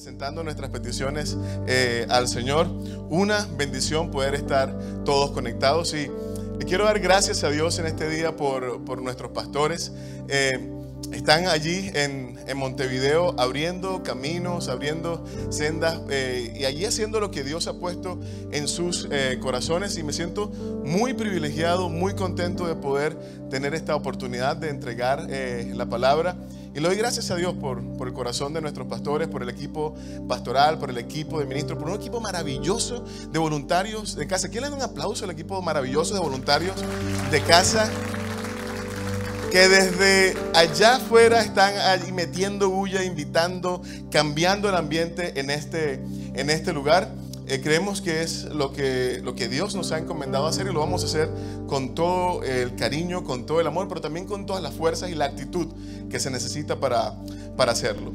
presentando nuestras peticiones eh, al Señor. Una bendición poder estar todos conectados y quiero dar gracias a Dios en este día por, por nuestros pastores. Eh, están allí en, en, Montevideo abriendo caminos, abriendo sendas eh, y allí haciendo lo que Dios ha puesto en sus eh, corazones y me siento muy privilegiado, muy contento de poder tener esta oportunidad de entregar eh, la palabra. Y le doy gracias a Dios por, por, el corazón de nuestros pastores, por el equipo pastoral, por el equipo de ministros, por un equipo maravilloso de voluntarios de casa. ¿Quién le da un aplauso al equipo maravilloso de voluntarios de casa? que desde allá afuera están metiendo bulla, invitando, cambiando el ambiente en este, en este lugar. Eh, creemos que es lo que, lo que Dios nos ha encomendado hacer y lo vamos a hacer con todo el cariño, con todo el amor, pero también con todas las fuerzas y la actitud que se necesita para, para hacerlo.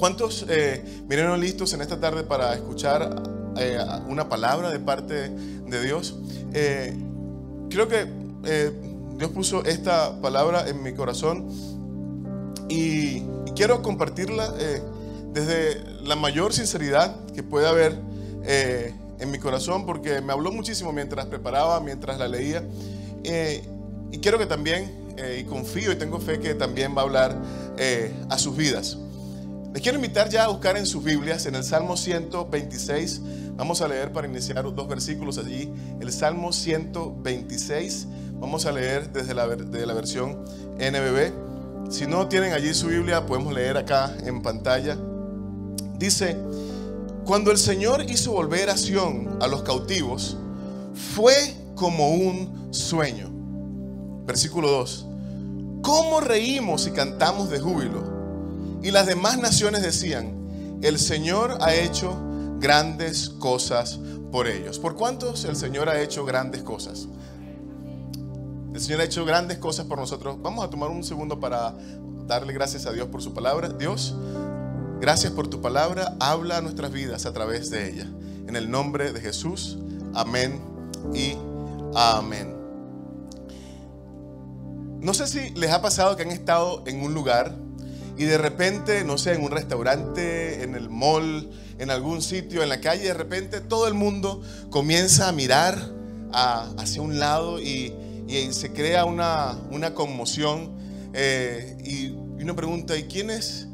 ¿Cuántos eh, vinieron listos en esta tarde para escuchar eh, una palabra de parte de Dios? Eh, creo que Dios puso esta palabra en mi corazón y, y quiero compartirla desde la mayor sinceridad que puede haber eh, en mi corazón porque me habló muchísimo mientras preparaba, mientras la leía eh, y quiero que también, y confío y tengo fe que también va a hablar a sus vidas. Les quiero invitar ya a buscar en sus Biblias, en el Salmo 126, vamos a leer para iniciar dos versículos allí, el Salmo 126. Vamos a leer desde la, de la versión NBB. Si no tienen allí su Biblia, podemos leer acá en pantalla. Dice, cuando el Señor hizo volver a Sión a los cautivos, fue como un sueño. Versículo 2. ¿Cómo reímos y cantamos de júbilo? Y las demás naciones decían, el Señor ha hecho grandes cosas por ellos. ¿Por cuántos el Señor ha hecho grandes cosas? El Señor ha hecho grandes cosas por nosotros. Vamos a tomar un segundo para darle gracias a Dios por su palabra. Dios, gracias por tu palabra. Habla a nuestras vidas a través de ella. En el nombre de Jesús. Amén y amén. No sé si les ha pasado que han estado en un lugar y de repente, no sé, en un restaurante, en el mall, en algún sitio, en la calle, de repente todo el mundo comienza a mirar hacia un lado y y se crea una, una conmoción eh, y uno pregunta, ¿y quién es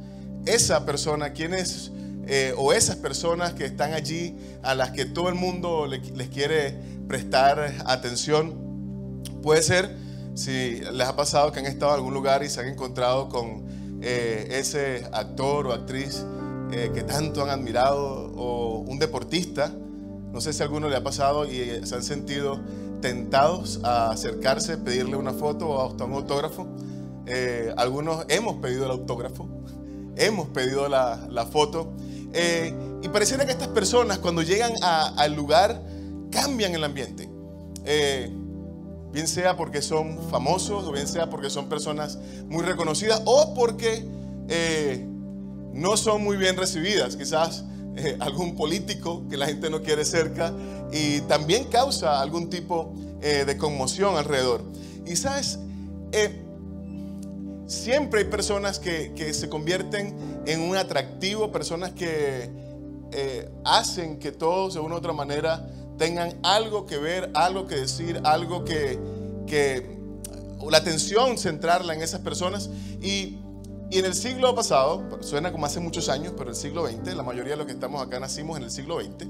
esa persona? ¿Quién es eh, o esas personas que están allí a las que todo el mundo les quiere prestar atención? Puede ser si les ha pasado que han estado en algún lugar y se han encontrado con eh, ese actor o actriz que tanto han admirado o un deportista. No sé si a alguno le ha pasado y se han sentido tentados a acercarse, pedirle una foto o hasta un autógrafo. Eh, algunos hemos pedido el autógrafo, hemos pedido la, foto. Eh, y pareciera que estas personas cuando llegan al lugar cambian el ambiente. Eh, bien sea porque son famosos o bien sea porque son personas muy reconocidas o porque no son muy bien recibidas. Quizás eh, algún político que la gente no quiere cerca y también causa algún tipo eh, de conmoción alrededor. Y sabes, eh, siempre hay personas que, que, se convierten en un atractivo, personas que hacen que todos de una u otra manera tengan algo que ver, algo que decir, algo que, que la atención centrarla en esas personas y y en el siglo pasado, suena como hace muchos años, pero el siglo XX, la mayoría de los que estamos acá nacimos en el siglo XX,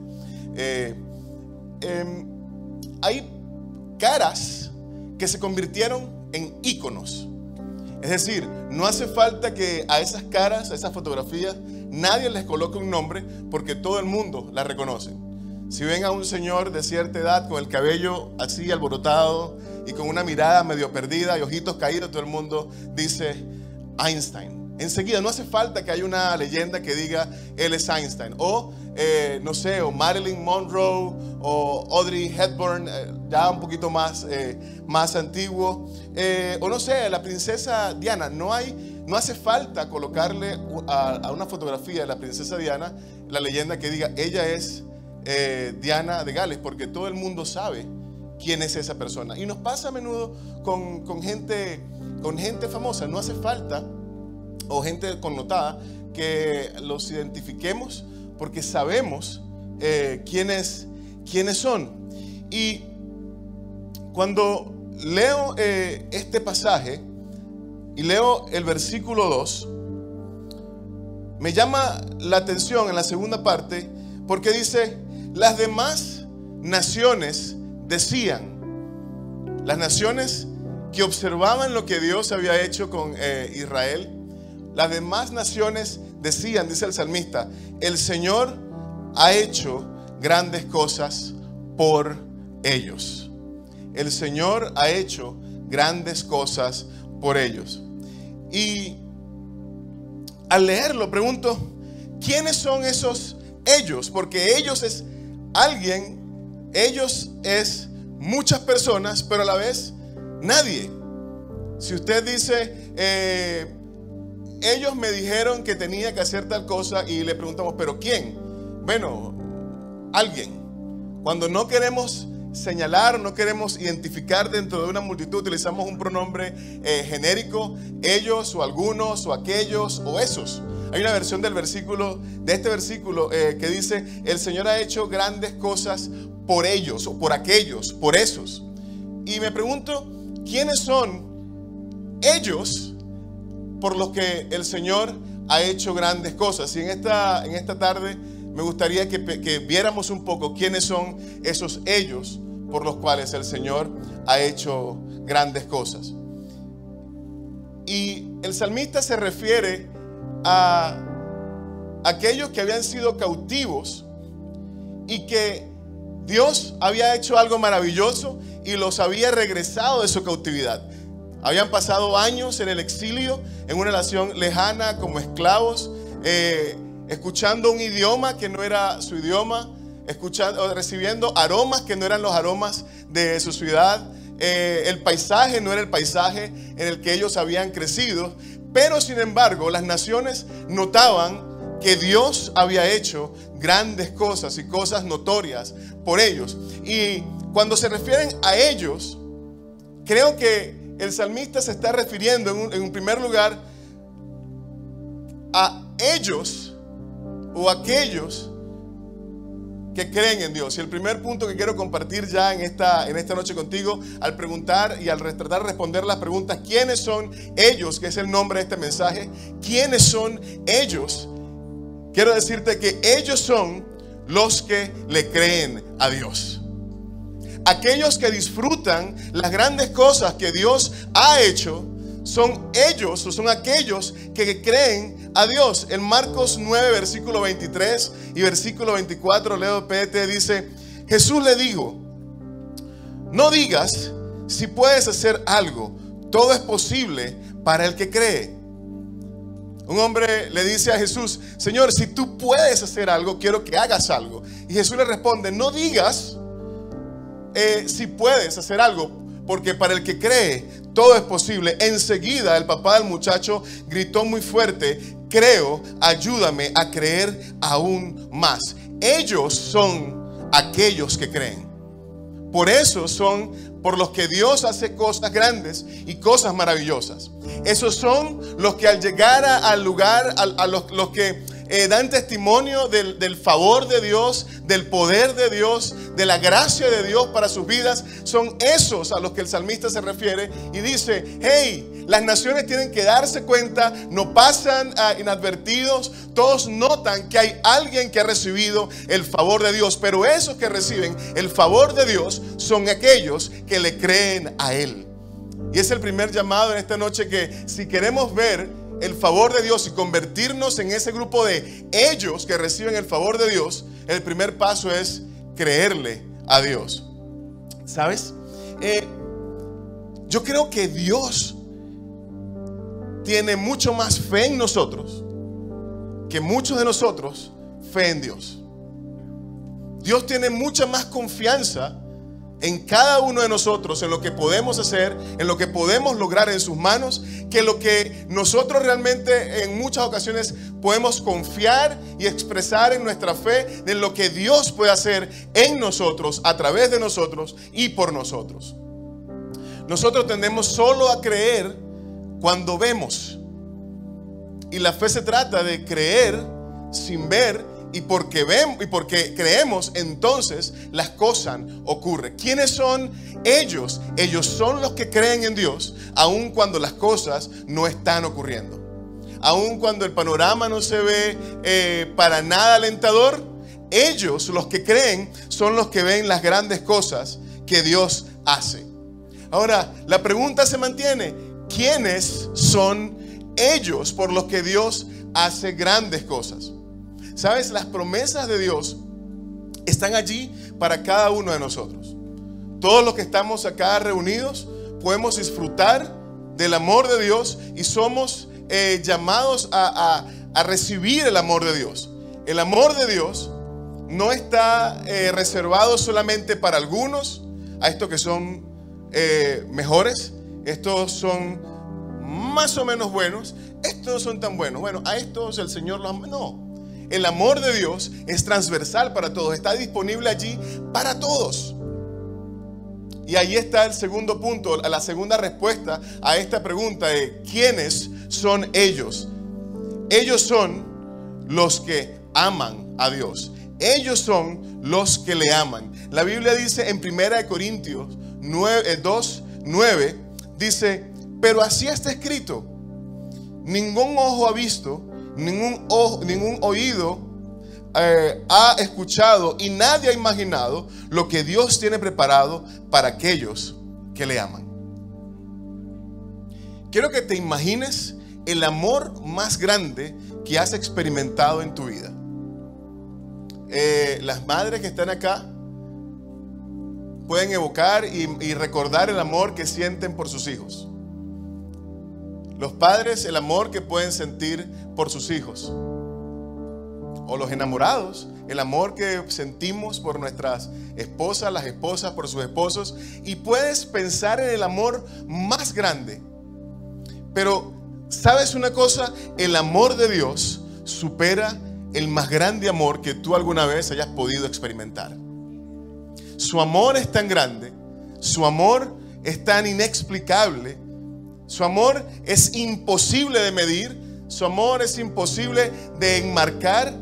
eh, eh, hay caras que se convirtieron en íconos. Es decir, no hace falta que a esas caras, a esas fotografías, nadie les coloque un nombre porque todo el mundo las reconoce. Si ven a un señor de cierta edad con el cabello así alborotado y con una mirada medio perdida y ojitos caídos, todo el mundo dice, Einstein. Enseguida, no hace falta que haya una leyenda que diga él es Einstein. O, eh, no sé, o Marilyn Monroe o Audrey Hepburn, eh, ya un poquito más, eh, más antiguo. o no sé, la princesa Diana. No, hay, no hace falta colocarle a, una fotografía de la princesa Diana la leyenda que diga ella es Diana de Gales, porque todo el mundo sabe quién es esa persona. Y nos pasa a menudo con gente con gente famosa. No hace falta, o gente connotada, que los identifiquemos porque sabemos eh, quiénes, quiénes son. Y cuando leo eh, este pasaje y leo el versículo 2, me llama la atención en la segunda parte porque dice, las demás naciones decían, las naciones que observaban lo que Dios había hecho con eh, Israel, las demás naciones decían, dice el salmista, el Señor ha hecho grandes cosas por ellos. El Señor ha hecho grandes cosas por ellos. Y al leerlo pregunto, ¿quiénes son esos ellos? Porque ellos es alguien, ellos es muchas personas, pero a la vez nadie. Si usted dice, eh, ellos me dijeron que tenía que hacer tal cosa y le preguntamos, ¿pero quién? Bueno, alguien. Cuando no queremos señalar, no queremos identificar dentro de una multitud, utilizamos un pronombre eh, genérico, ellos o algunos o aquellos o esos. Hay una versión del versículo, de este versículo, eh, que dice, el Señor ha hecho grandes cosas por ellos o por aquellos, por esos. Y me pregunto, ¿quiénes son ellos por los que el Señor ha hecho grandes cosas? Y en esta, en esta tarde me gustaría que, que viéramos un poco quiénes son esos ellos por los cuales el Señor ha hecho grandes cosas. Y el salmista se refiere a aquellos que habían sido cautivos y que Dios había hecho algo maravilloso y los había regresado de su cautividad. Habían pasado años en el exilio, en una nación lejana, como esclavos, eh, escuchando un idioma que no era su idioma, escuchando, recibiendo aromas que no eran los aromas de su ciudad. Eh, el paisaje no era el paisaje en el que ellos habían crecido, pero sin embargo las naciones notaban que Dios había hecho grandes cosas y cosas notorias por ellos. Y cuando se refieren a ellos, creo que el salmista se está refiriendo en un, primer lugar a ellos o aquellos que creen en Dios. Y el primer punto que quiero compartir ya en esta, en esta noche contigo, al preguntar y al tratar de responder las preguntas, ¿quiénes son ellos? Que es el nombre de este mensaje. ¿Quiénes son ellos? Quiero decirte que ellos son los que le creen a Dios. Aquellos que disfrutan las grandes cosas que Dios ha hecho son ellos o son aquellos que creen a Dios. En Marcos 9, versículo 23 y versículo 24, Leo PT dice, Jesús le dijo, no digas si puedes hacer algo, todo es posible para el que cree. Un hombre le dice a Jesús, Señor, si tú puedes hacer algo, quiero que hagas algo. Y Jesús le responde, no digas eh, si puedes hacer algo, porque para el que cree, todo es posible. Enseguida el papá del muchacho gritó muy fuerte, creo, ayúdame a creer aún más. Ellos son aquellos que creen. Por eso son por los que Dios hace cosas grandes y cosas maravillosas. Esos son los que al llegar al lugar, a, los, los que eh, dan testimonio del, favor de Dios, del poder de Dios, de la gracia de Dios para sus vidas, son esos a los que el salmista se refiere y dice, hey, las naciones tienen que darse cuenta, no pasan ah, inadvertidos, todos notan que hay alguien que ha recibido el favor de Dios, pero esos que reciben el favor de Dios son aquellos que le creen a Él. Y es el primer llamado en esta noche que si queremos ver el favor de Dios y convertirnos en ese grupo de ellos que reciben el favor de Dios, el primer paso es creerle a Dios. ¿Sabes? Eh, yo creo que Dios tiene mucho más fe en nosotros que muchos de nosotros fe en Dios. Dios tiene mucha más confianza en cada uno de nosotros, en lo que podemos hacer, en lo que podemos lograr en sus manos, que lo que nosotros realmente en muchas ocasiones podemos confiar y expresar en nuestra fe de lo que Dios puede hacer en nosotros, a través de nosotros y por nosotros. Nosotros tendemos solo a creer cuando vemos. Y la fe se trata de creer sin ver y porque vemos y porque creemos, entonces las cosas ocurren. ¿Quiénes son ellos? Ellos son los que creen en Dios, aun cuando las cosas no están ocurriendo. Aun cuando el panorama no se ve eh, para nada alentador, ellos, los que creen, son los que ven las grandes cosas que Dios hace. Ahora, la pregunta se mantiene, ¿quiénes son ellos por los que Dios hace grandes cosas? Sabes, las promesas de Dios están allí para cada uno de nosotros. Todos los que estamos acá reunidos podemos disfrutar del amor de Dios y somos eh, llamados a, recibir el amor de Dios. El amor de Dios no está eh, reservado solamente para algunos, a estos que son eh, mejores, estos son más o menos buenos, estos no son tan buenos. Bueno, a estos el Señor los. No, el amor de Dios es transversal para todos, está disponible allí para todos. Y ahí está el segundo punto, la segunda respuesta a esta pregunta de ¿quiénes son ellos? Ellos son los que aman a Dios. Ellos son los que le aman. La Biblia dice en 1 Corintios 9, 2, 9, dice, pero así está escrito, ningún ojo ha visto, ningún, ningún oído eh, ha escuchado y nadie ha imaginado lo que Dios tiene preparado para aquellos que le aman. Quiero que te imagines el amor más grande que has experimentado en tu vida. Eh, las madres que están acá pueden evocar y recordar el amor que sienten por sus hijos. Los padres, el amor que pueden sentir por sus hijos. O los enamorados, el amor que sentimos por nuestras esposas, las esposas por sus esposos. Y puedes pensar en el amor más grande. Pero, ¿sabes una cosa? El amor de Dios supera el más grande amor que tú alguna vez hayas podido experimentar. Su amor es tan grande, su amor es tan inexplicable su amor es imposible de medir, su amor es imposible de enmarcar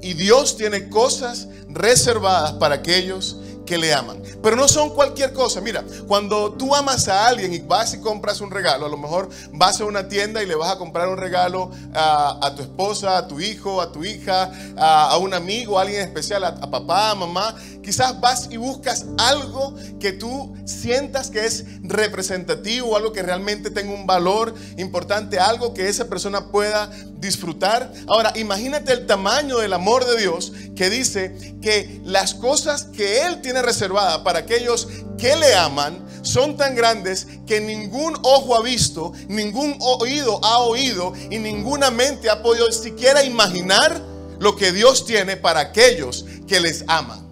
y Dios tiene cosas reservadas para aquellos que le aman. Pero no son cualquier cosa. Mira, cuando tú amas a alguien y vas y compras un regalo, a lo mejor vas a una tienda y le vas a comprar un regalo a, tu esposa, a tu hijo, a tu hija, a, un amigo, a alguien especial, a, a papá, a mamá. Quizás vas y buscas algo que tú sientas que es representativo, algo que realmente tenga un valor importante, algo que esa persona pueda disfrutar. Ahora, imagínate el tamaño del amor de Dios que dice que las cosas que Él tiene reservadas para aquellos que le aman son tan grandes que ningún ojo ha visto, ningún oído ha oído y ninguna mente ha podido siquiera imaginar lo que Dios tiene para aquellos que les aman.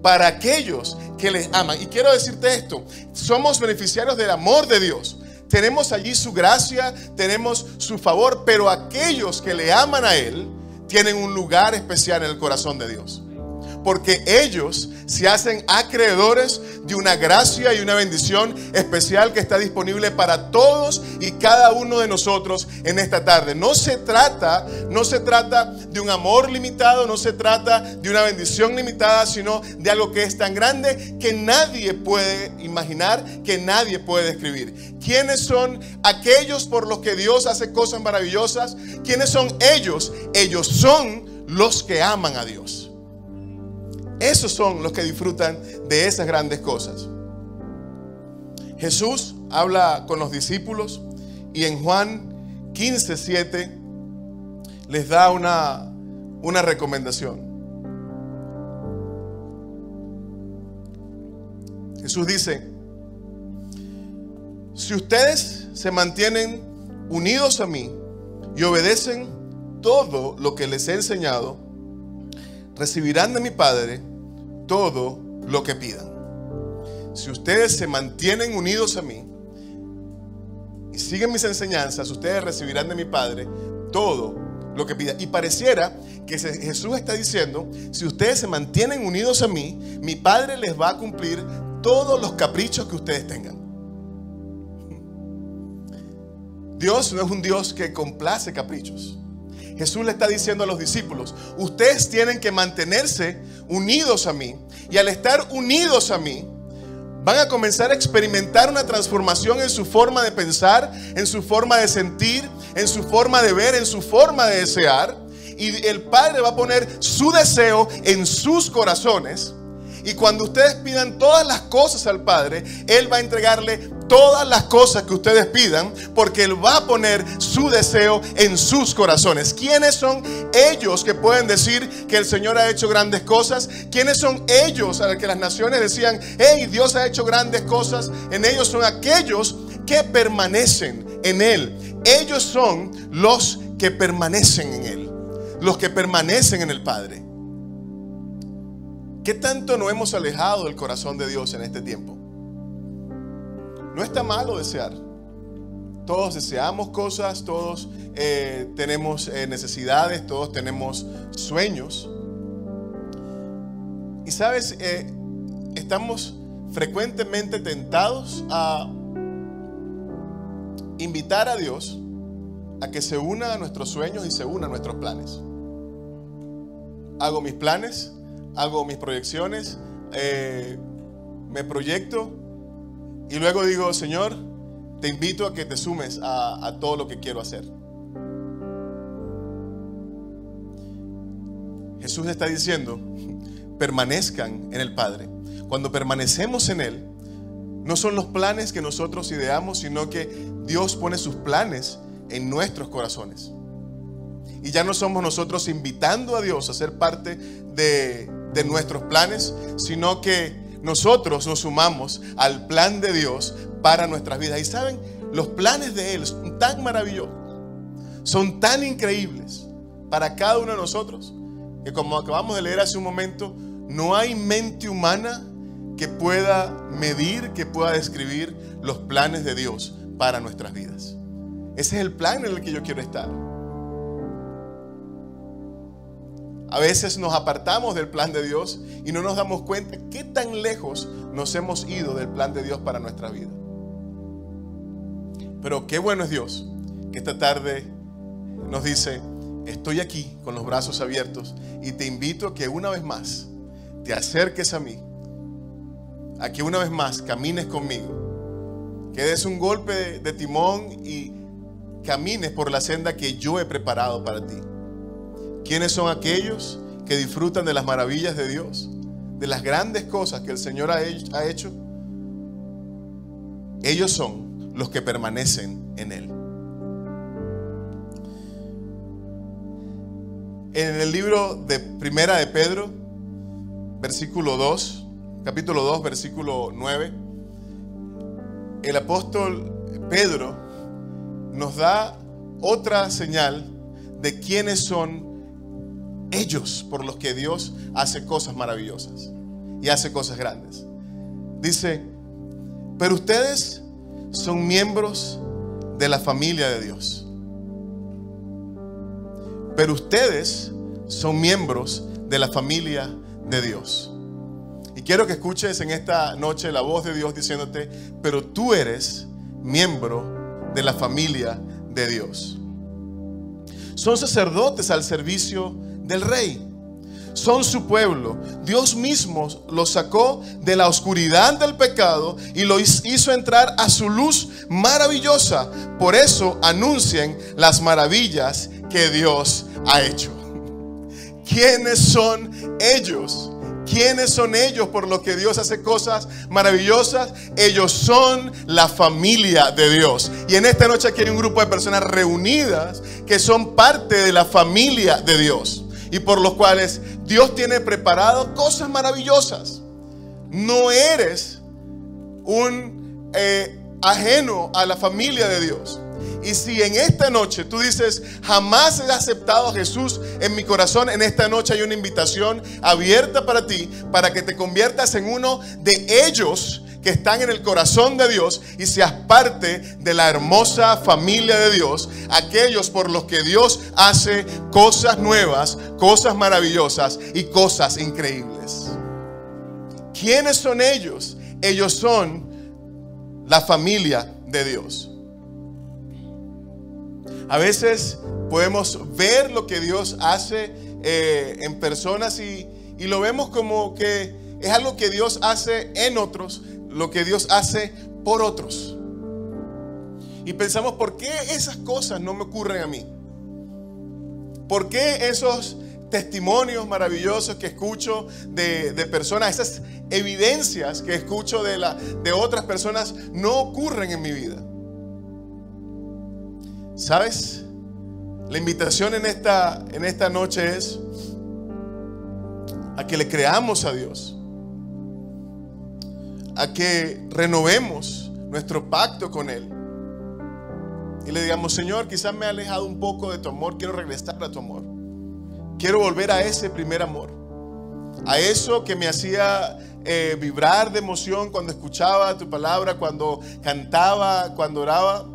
Para aquellos que les aman. Y quiero decirte esto, somos beneficiarios del amor de Dios. Tenemos allí su gracia, tenemos su favor, pero aquellos que le aman a Él tienen un lugar especial en el corazón de Dios porque ellos se hacen acreedores de una gracia y una bendición especial que está disponible para todos y cada uno de nosotros en esta tarde. No se trata, no se trata de un amor limitado, no se trata de una bendición limitada, sino de algo que es tan grande que nadie puede imaginar, que nadie puede describir. ¿Quiénes son aquellos por los que Dios hace cosas maravillosas? ¿Quiénes son ellos? Ellos son los que aman a Dios. Esos son los que disfrutan de esas grandes cosas. Jesús habla con los discípulos y en Juan 15, 7 les da una, una recomendación. Jesús dice, si ustedes se mantienen unidos a mí y obedecen todo lo que les he enseñado, recibirán de mi Padre todo lo que pidan. Si ustedes se mantienen unidos a mí y siguen mis enseñanzas, ustedes recibirán de mi Padre todo lo que pidan. Y pareciera que Jesús está diciendo, si ustedes se mantienen unidos a mí, mi Padre les va a cumplir todos los caprichos que ustedes tengan. Dios no es un Dios que complace caprichos. Jesús le está diciendo a los discípulos, ustedes tienen que mantenerse unidos a mí. Y al estar unidos a mí, van a comenzar a experimentar una transformación en su forma de pensar, en su forma de sentir, en su forma de ver, en su forma de desear. Y el Padre va a poner su deseo en sus corazones. Y cuando ustedes pidan todas las cosas al Padre, Él va a entregarle todas las cosas que ustedes pidan, porque Él va a poner su deseo en sus corazones. ¿Quiénes son ellos que pueden decir que el Señor ha hecho grandes cosas? ¿Quiénes son ellos a los que las naciones decían, hey, Dios ha hecho grandes cosas? En ellos son aquellos que permanecen en Él. Ellos son los que permanecen en Él, los que permanecen en el Padre. ¿Qué tanto nos hemos alejado del corazón de Dios en este tiempo? No está malo desear. Todos deseamos cosas, todos eh, tenemos eh, necesidades, todos tenemos sueños. Y sabes, eh, estamos frecuentemente tentados a invitar a Dios a que se una a nuestros sueños y se una a nuestros planes. Hago mis planes, hago mis proyecciones, eh, me proyecto y luego digo, Señor, te invito a que te sumes a, a todo lo que quiero hacer. Jesús está diciendo, permanezcan en el Padre. Cuando permanecemos en Él, no son los planes que nosotros ideamos, sino que Dios pone sus planes en nuestros corazones. Y ya no somos nosotros invitando a Dios a ser parte de, de nuestros planes, sino que nosotros nos sumamos al plan de Dios para nuestras vidas. Y saben, los planes de Él son tan maravillosos, son tan increíbles para cada uno de nosotros, que como acabamos de leer hace un momento, no hay mente humana que pueda medir, que pueda describir los planes de Dios para nuestras vidas. Ese es el plan en el que yo quiero estar. A veces nos apartamos del plan de Dios y no nos damos cuenta qué tan lejos nos hemos ido del plan de Dios para nuestra vida. Pero qué bueno es Dios que esta tarde nos dice, estoy aquí con los brazos abiertos y te invito a que una vez más te acerques a mí, a que una vez más camines conmigo, que des un golpe de, timón y camines por la senda que yo he preparado para ti. ¿Quiénes son aquellos que disfrutan de las maravillas de Dios? De las grandes cosas que el Señor ha hecho. Ellos son los que permanecen en Él. En el libro de Primera de Pedro, versículo 2, capítulo 2, versículo 9, el apóstol Pedro nos da otra señal de quiénes son ellos por los que Dios hace cosas maravillosas y hace cosas grandes. Dice, pero ustedes son miembros de la familia de Dios. Pero ustedes son miembros de la familia de Dios. Y quiero que escuches en esta noche la voz de Dios diciéndote, pero tú eres miembro de la familia de Dios. Son sacerdotes al servicio del rey. Son su pueblo. Dios mismo los sacó de la oscuridad del pecado y lo hizo entrar a su luz maravillosa. Por eso anuncien las maravillas que Dios ha hecho. ¿Quiénes son ellos? ¿Quiénes son ellos por lo que Dios hace cosas maravillosas? Ellos son la familia de Dios. Y en esta noche aquí hay un grupo de personas reunidas que son parte de la familia de Dios y por los cuales Dios tiene preparado cosas maravillosas. No eres un eh, ajeno a la familia de Dios. Y si en esta noche tú dices, jamás he aceptado a Jesús en mi corazón, en esta noche hay una invitación abierta para ti, para que te conviertas en uno de ellos que están en el corazón de Dios y seas parte de la hermosa familia de Dios, aquellos por los que Dios hace cosas nuevas, cosas maravillosas y cosas increíbles. ¿Quiénes son ellos? Ellos son la familia de Dios. A veces podemos ver lo que Dios hace eh, en personas y, y lo vemos como que es algo que Dios hace en otros, lo que Dios hace por otros. Y pensamos, ¿por qué esas cosas no me ocurren a mí? ¿Por qué esos testimonios maravillosos que escucho de, personas, esas evidencias que escucho de, la, de otras personas no ocurren en mi vida? ¿Sabes? La invitación en esta, en esta noche es a que le creamos a Dios, a que renovemos nuestro pacto con Él y le digamos, Señor, quizás me he alejado un poco de tu amor, quiero regresar a tu amor. Quiero volver a ese primer amor. A eso que me hacía eh, vibrar de emoción cuando escuchaba tu palabra, cuando cantaba, cuando oraba.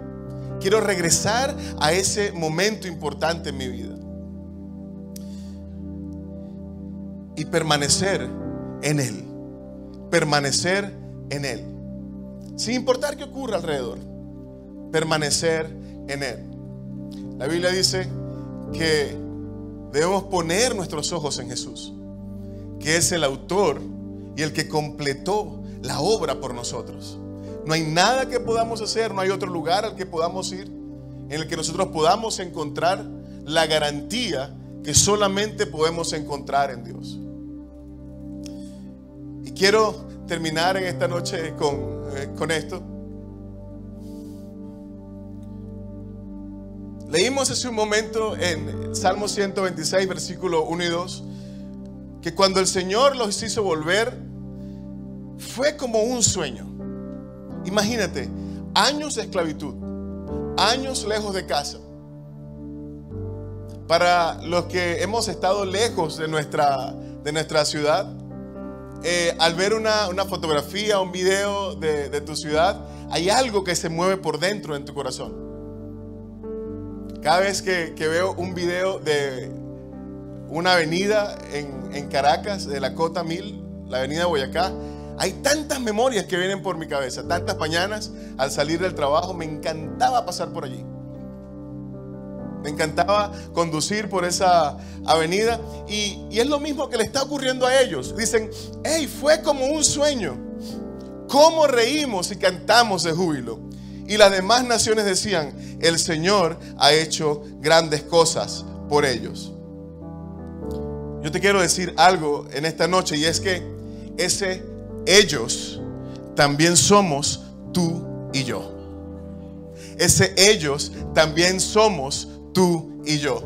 Quiero regresar a ese momento importante en mi vida. Y permanecer en Él. Permanecer en Él. Sin importar qué ocurra alrededor. Permanecer en Él. La Biblia dice que debemos poner nuestros ojos en Jesús, que es el autor y el que completó la obra por nosotros. No hay nada que podamos hacer, no hay otro lugar al que podamos ir en el que nosotros podamos encontrar la garantía que solamente podemos encontrar en Dios. Y quiero terminar en esta noche con, eh, con esto. Leímos hace un momento en Salmo 126, versículo 1 y 2, que cuando el Señor los hizo volver, fue como un sueño. Imagínate, años de esclavitud, años lejos de casa. Para los que hemos estado lejos de nuestra, de nuestra ciudad, eh, al ver una, fotografía, un video de, de tu ciudad, hay algo que se mueve por dentro en tu corazón. Cada vez que, veo un video de una avenida en, Caracas, de la Cota Mil, la avenida Boyacá, hay tantas memorias que vienen por mi cabeza, tantas mañanas al salir del trabajo, me encantaba pasar por allí. Me encantaba conducir por esa avenida y, y, es lo mismo que le está ocurriendo a ellos. Dicen, hey, fue como un sueño. ¿Cómo reímos y cantamos de júbilo? Y las demás naciones decían, el Señor ha hecho grandes cosas por ellos. Yo te quiero decir algo en esta noche y es que ese ellos también somos tú y yo. Ese ellos también somos tú y yo.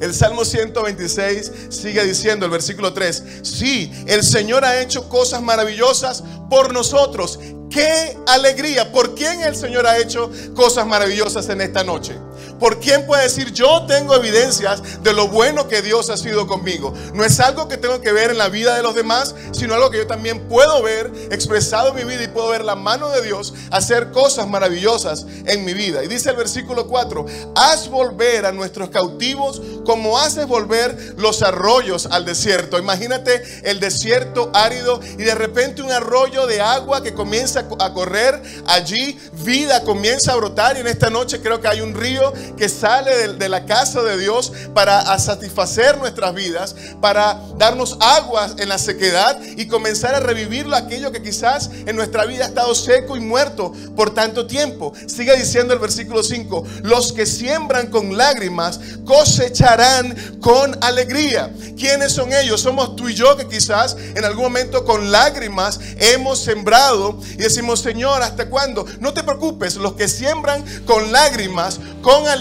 El Salmo 126 sigue diciendo, el versículo 3, sí, el Señor ha hecho cosas maravillosas por nosotros Qué alegría. ¿Por quién el Señor ha hecho cosas maravillosas en esta noche? ¿Por quién puede decir yo tengo evidencias de lo bueno que Dios ha sido conmigo? No es algo que tengo que ver en la vida de los demás, sino algo que yo también puedo ver expresado en mi vida y puedo ver la mano de Dios hacer cosas maravillosas en mi vida. Y dice el versículo 4, haz volver a nuestros cautivos como haces volver los arroyos al desierto. Imagínate el desierto árido y de repente un arroyo de agua que comienza a correr allí, vida comienza a brotar y en esta noche creo que hay un río que sale de, la casa de Dios para satisfacer nuestras vidas, para darnos aguas en la sequedad y comenzar a revivirlo aquello que quizás en nuestra vida ha estado seco y muerto por tanto tiempo. Sigue diciendo el versículo 5, los que siembran con lágrimas cosecharán con alegría. ¿Quiénes son ellos? Somos tú y yo que quizás en algún momento con lágrimas hemos sembrado y decimos, Señor, ¿hasta cuándo? No te preocupes, los que siembran con lágrimas, con alegría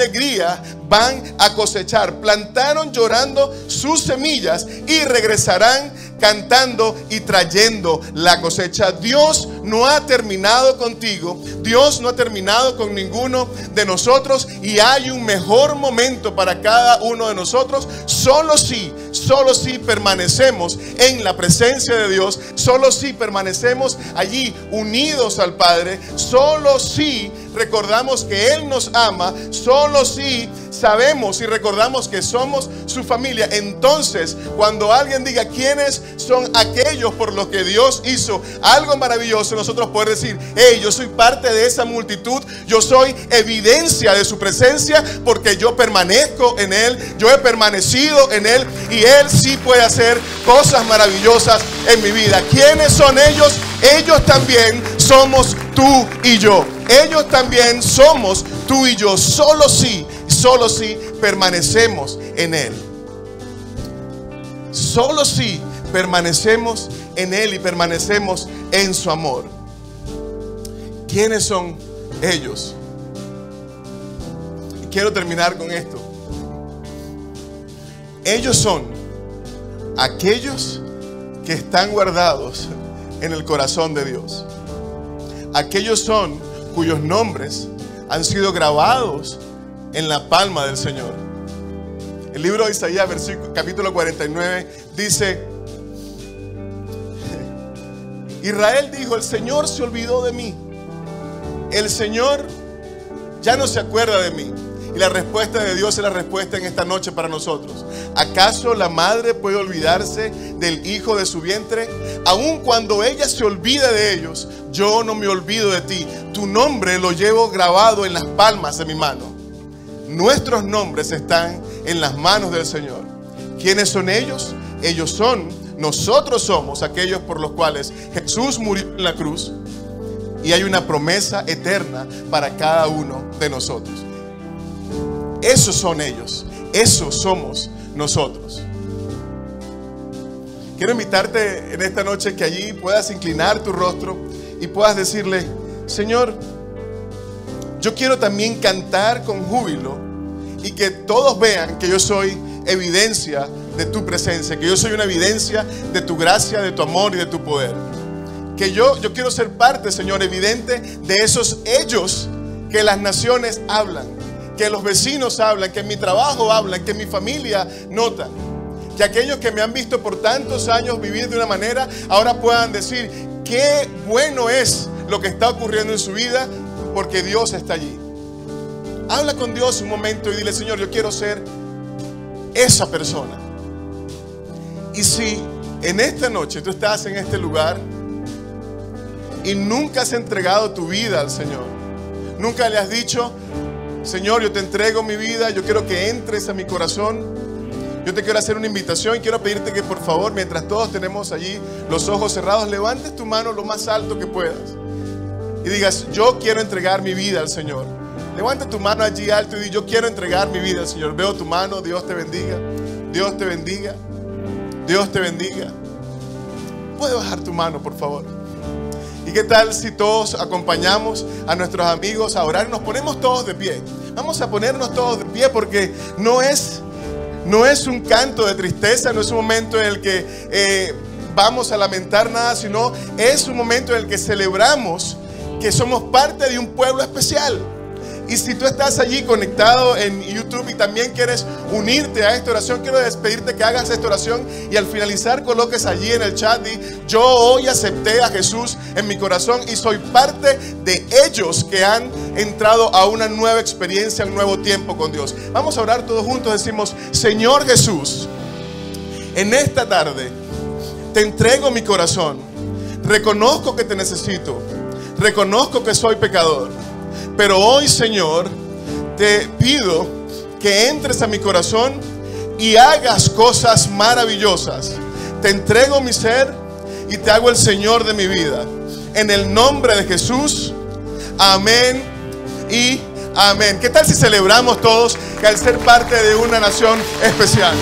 van a cosechar. Plantaron llorando sus semillas y regresarán cantando y trayendo la cosecha. Dios no ha terminado contigo, Dios no ha terminado con ninguno de nosotros y hay un mejor momento para cada uno de nosotros, solo si, solo si permanecemos en la presencia de Dios, solo si permanecemos allí unidos al Padre, solo si recordamos que Él nos ama, solo si sabemos y recordamos que somos su familia, entonces cuando alguien diga quiénes son aquellos por los que Dios hizo algo maravilloso, nosotros podemos decir, hey, yo soy parte de esa multitud, yo soy evidencia de su presencia porque yo permanezco en Él, yo he permanecido en Él y Él sí puede hacer cosas maravillosas en mi vida. ¿Quiénes son ellos? Ellos también somos tú y yo. Ellos también somos tú y yo. Solo si, solo si permanecemos en Él. Solo si permanecemos en Él y permanecemos en su amor. ¿Quiénes son ellos? quiero terminar con esto. Ellos son aquellos que están guardados en el corazón de Dios. Aquellos son cuyos nombres han sido grabados en la palma del Señor. El libro de Isaías, versículo, capítulo 49, dice, Israel dijo, el Señor se olvidó de mí. El Señor ya no se acuerda de mí. Y la respuesta de Dios es la respuesta en esta noche para nosotros. ¿Acaso la madre puede olvidarse del hijo de su vientre? Aun cuando ella se olvide de ellos, yo no me olvido de ti. Tu nombre lo llevo grabado en las palmas de mi mano. Nuestros nombres están en las manos del Señor. ¿Quiénes son ellos? Ellos son, nosotros somos aquellos por los cuales Jesús murió en la cruz y hay una promesa eterna para cada uno de nosotros. Esos son ellos. Esos somos nosotros. Quiero invitarte en esta noche que allí puedas inclinar tu rostro y puedas decirle, Señor, yo quiero también cantar con júbilo y que todos vean que yo soy evidencia de tu presencia, que yo soy una evidencia de tu gracia, de tu amor y de tu poder. Que yo, yo quiero ser parte, Señor, evidente de esos ellos que las naciones hablan que los vecinos hablan, que mi trabajo hablan, que mi familia nota. Que aquellos que me han visto por tantos años vivir de una manera, ahora puedan decir, qué bueno es lo que está ocurriendo en su vida, porque Dios está allí. Habla con Dios un momento y dile, Señor, yo quiero ser esa persona. Y si en esta noche tú estás en este lugar y nunca has entregado tu vida al Señor, nunca le has dicho, Señor, yo te entrego mi vida, yo quiero que entres a mi corazón. Yo te quiero hacer una invitación y quiero pedirte que por favor, mientras todos tenemos allí los ojos cerrados, levantes tu mano lo más alto que puedas y digas, yo quiero entregar mi vida al Señor. Levanta tu mano allí alto y di, yo quiero entregar mi vida al Señor. Veo tu mano, Dios te bendiga, Dios te bendiga, Dios te bendiga. Puede bajar tu mano, por favor. ¿Y qué tal si todos acompañamos a nuestros amigos a orar? Nos ponemos todos de pie. Vamos a ponernos todos de pie porque no es, no es un canto de tristeza, no es un momento en el que eh, vamos a lamentar nada, sino es un momento en el que celebramos que somos parte de un pueblo especial. Y si tú estás allí conectado en YouTube y también quieres unirte a esta oración, quiero despedirte que hagas esta oración y al finalizar coloques allí en el chat y yo hoy acepté a Jesús en mi corazón y soy parte de ellos que han entrado a una nueva experiencia, un nuevo tiempo con Dios. Vamos a orar todos juntos, decimos, Señor Jesús, en esta tarde te entrego mi corazón, reconozco que te necesito, reconozco que soy pecador pero hoy, Señor, te pido que entres a mi corazón y hagas cosas maravillosas. Te entrego mi ser y te hago el Señor de mi vida. En el nombre de Jesús. Amén y amén. ¿Qué tal si celebramos todos que al ser parte de una nación especial?